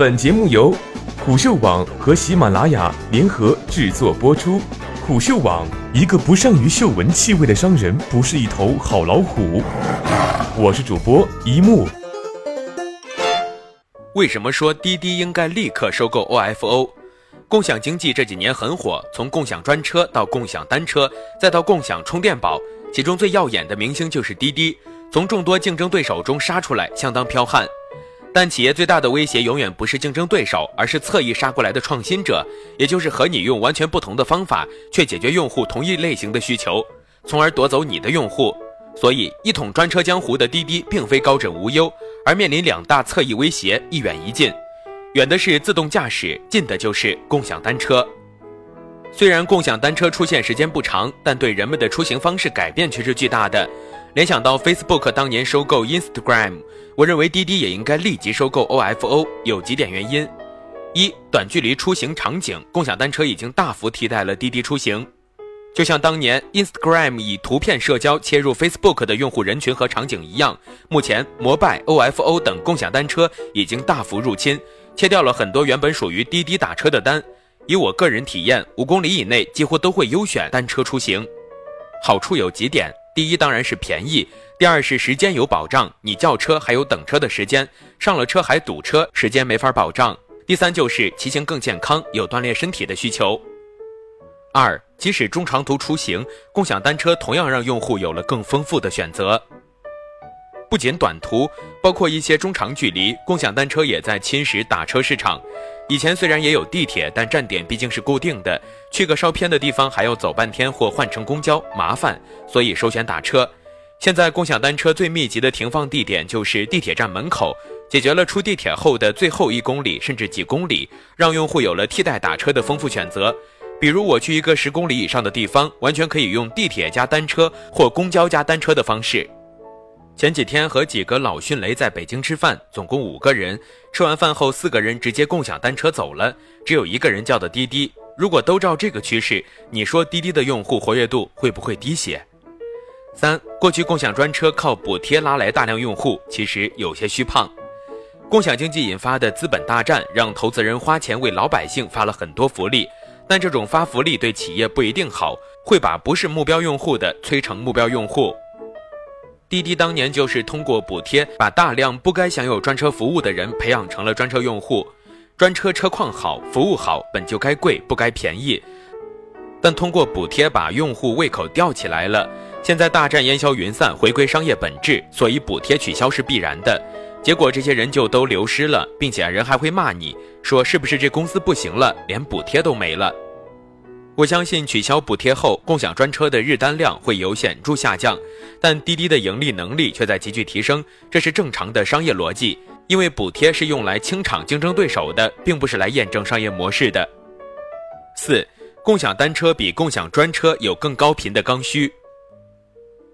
本节目由虎嗅网和喜马拉雅联合制作播出。虎嗅网：一个不善于嗅闻气味的商人，不是一头好老虎。我是主播一木。为什么说滴滴应该立刻收购 OFO？共享经济这几年很火，从共享专车到共享单车，再到共享充电宝，其中最耀眼的明星就是滴滴，从众多竞争对手中杀出来，相当彪悍。但企业最大的威胁永远不是竞争对手，而是侧翼杀过来的创新者，也就是和你用完全不同的方法，却解决用户同一类型的需求，从而夺走你的用户。所以，一统专车江湖的滴滴并非高枕无忧，而面临两大侧翼威胁，一远一近。远的是自动驾驶，近的就是共享单车。虽然共享单车出现时间不长，但对人们的出行方式改变却是巨大的。联想到 Facebook 当年收购 Instagram，我认为滴滴也应该立即收购 OFO。有几点原因：一、短距离出行场景，共享单车已经大幅替代了滴滴出行。就像当年 Instagram 以图片社交切入 Facebook 的用户人群和场景一样，目前摩拜、OFO 等共享单车已经大幅入侵。切掉了很多原本属于滴滴打车的单，以我个人体验，五公里以内几乎都会优选单车出行。好处有几点：第一，当然是便宜；第二是时间有保障，你叫车还有等车的时间，上了车还堵车，时间没法保障；第三就是骑行更健康，有锻炼身体的需求。二，即使中长途出行，共享单车同样让用户有了更丰富的选择。不仅短途，包括一些中长距离，共享单车也在侵蚀打车市场。以前虽然也有地铁，但站点毕竟是固定的，去个稍偏的地方还要走半天或换乘公交，麻烦，所以首选打车。现在共享单车最密集的停放地点就是地铁站门口，解决了出地铁后的最后一公里甚至几公里，让用户有了替代打车的丰富选择。比如我去一个十公里以上的地方，完全可以用地铁加单车或公交加单车的方式。前几天和几个老迅雷在北京吃饭，总共五个人。吃完饭后，四个人直接共享单车走了，只有一个人叫的滴滴。如果都照这个趋势，你说滴滴的用户活跃度会不会低些？三，过去共享专车靠补贴拉来大量用户，其实有些虚胖。共享经济引发的资本大战，让投资人花钱为老百姓发了很多福利，但这种发福利对企业不一定好，会把不是目标用户的催成目标用户。滴滴当年就是通过补贴，把大量不该享有专车服务的人培养成了专车用户。专车车况好，服务好，本就该贵，不该便宜。但通过补贴把用户胃口吊起来了。现在大战烟消云散，回归商业本质，所以补贴取消是必然的。结果这些人就都流失了，并且人还会骂你说是不是这公司不行了，连补贴都没了。我相信取消补贴后，共享专车的日单量会有显著下降，但滴滴的盈利能力却在急剧提升，这是正常的商业逻辑。因为补贴是用来清场竞争对手的，并不是来验证商业模式的。四，共享单车比共享专车有更高频的刚需。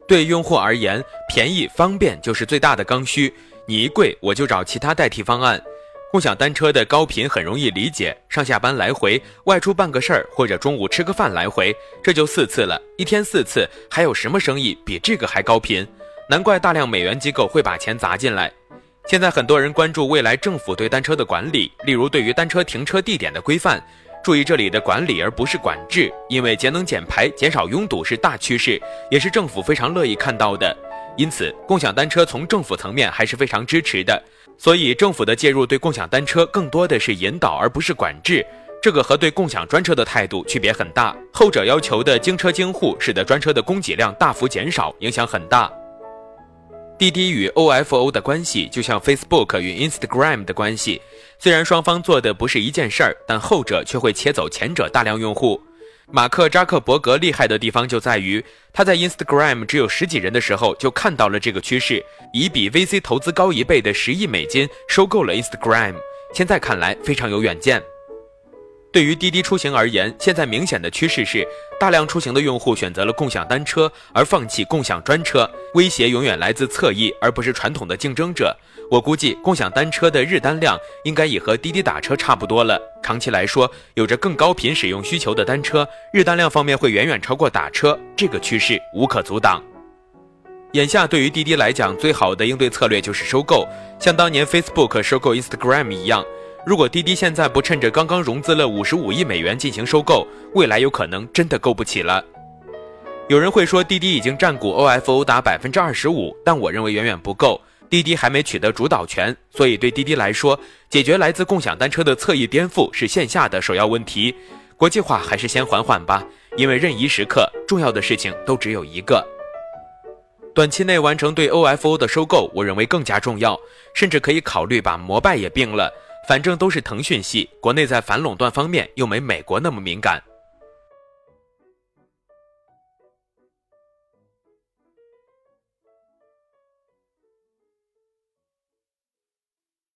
对用户而言，便宜方便就是最大的刚需，你一贵，我就找其他代替方案。共享单车的高频很容易理解，上下班来回，外出办个事儿或者中午吃个饭来回，这就四次了，一天四次，还有什么生意比这个还高频？难怪大量美元机构会把钱砸进来。现在很多人关注未来政府对单车的管理，例如对于单车停车地点的规范，注意这里的管理而不是管制，因为节能减排、减少拥堵是大趋势，也是政府非常乐意看到的。因此，共享单车从政府层面还是非常支持的。所以，政府的介入对共享单车更多的是引导，而不是管制。这个和对共享专车的态度区别很大。后者要求的经车经户，使得专车的供给量大幅减少，影响很大。滴滴与 OFO 的关系，就像 Facebook 与 Instagram 的关系，虽然双方做的不是一件事儿，但后者却会切走前者大量用户。马克扎克伯格厉害的地方就在于，他在 Instagram 只有十几人的时候就看到了这个趋势，以比 VC 投资高一倍的十亿美金收购了 Instagram。现在看来非常有远见。对于滴滴出行而言，现在明显的趋势是，大量出行的用户选择了共享单车，而放弃共享专车。威胁永远来自侧翼，而不是传统的竞争者。我估计，共享单车的日单量应该也和滴滴打车差不多了。长期来说，有着更高频使用需求的单车，日单量方面会远远超过打车，这个趋势无可阻挡。眼下，对于滴滴来讲，最好的应对策略就是收购，像当年 Facebook 收购 Instagram 一样。如果滴滴现在不趁着刚刚融资了五十五亿美元进行收购，未来有可能真的购不起了。有人会说滴滴已经占股 OFO 达百分之二十五，但我认为远远不够。滴滴还没取得主导权，所以对滴滴来说，解决来自共享单车的侧翼颠覆是线下的首要问题。国际化还是先缓缓吧，因为任意时刻重要的事情都只有一个。短期内完成对 OFO 的收购，我认为更加重要，甚至可以考虑把摩拜也并了。反正都是腾讯系，国内在反垄断方面又没美国那么敏感。